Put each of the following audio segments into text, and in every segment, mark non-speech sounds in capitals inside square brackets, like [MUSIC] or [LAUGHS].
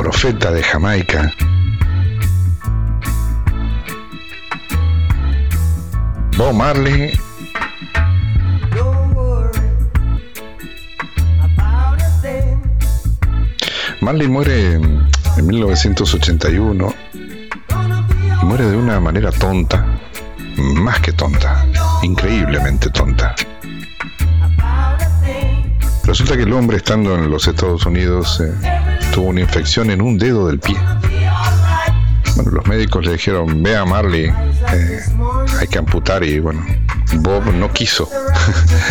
profeta de Jamaica. Bob Marley Marley muere en 1981 y muere de una manera tonta, más que tonta, increíblemente tonta. Resulta que el hombre estando en los Estados Unidos eh, tuvo una infección en un dedo del pie. Bueno, los médicos le dijeron, ve a Marley, eh, hay que amputar y bueno, Bob no quiso.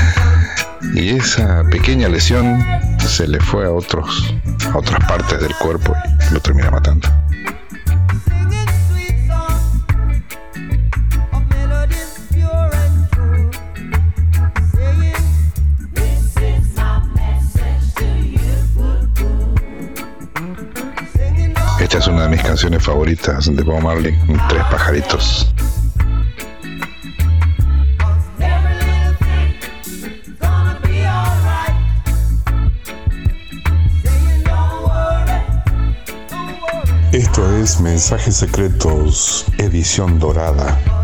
[LAUGHS] y esa pequeña lesión se le fue a otros a otras partes del cuerpo y lo termina matando. Esta es una de mis canciones favoritas de Bob Marley, Tres pajaritos. Esto es Mensajes Secretos, edición dorada.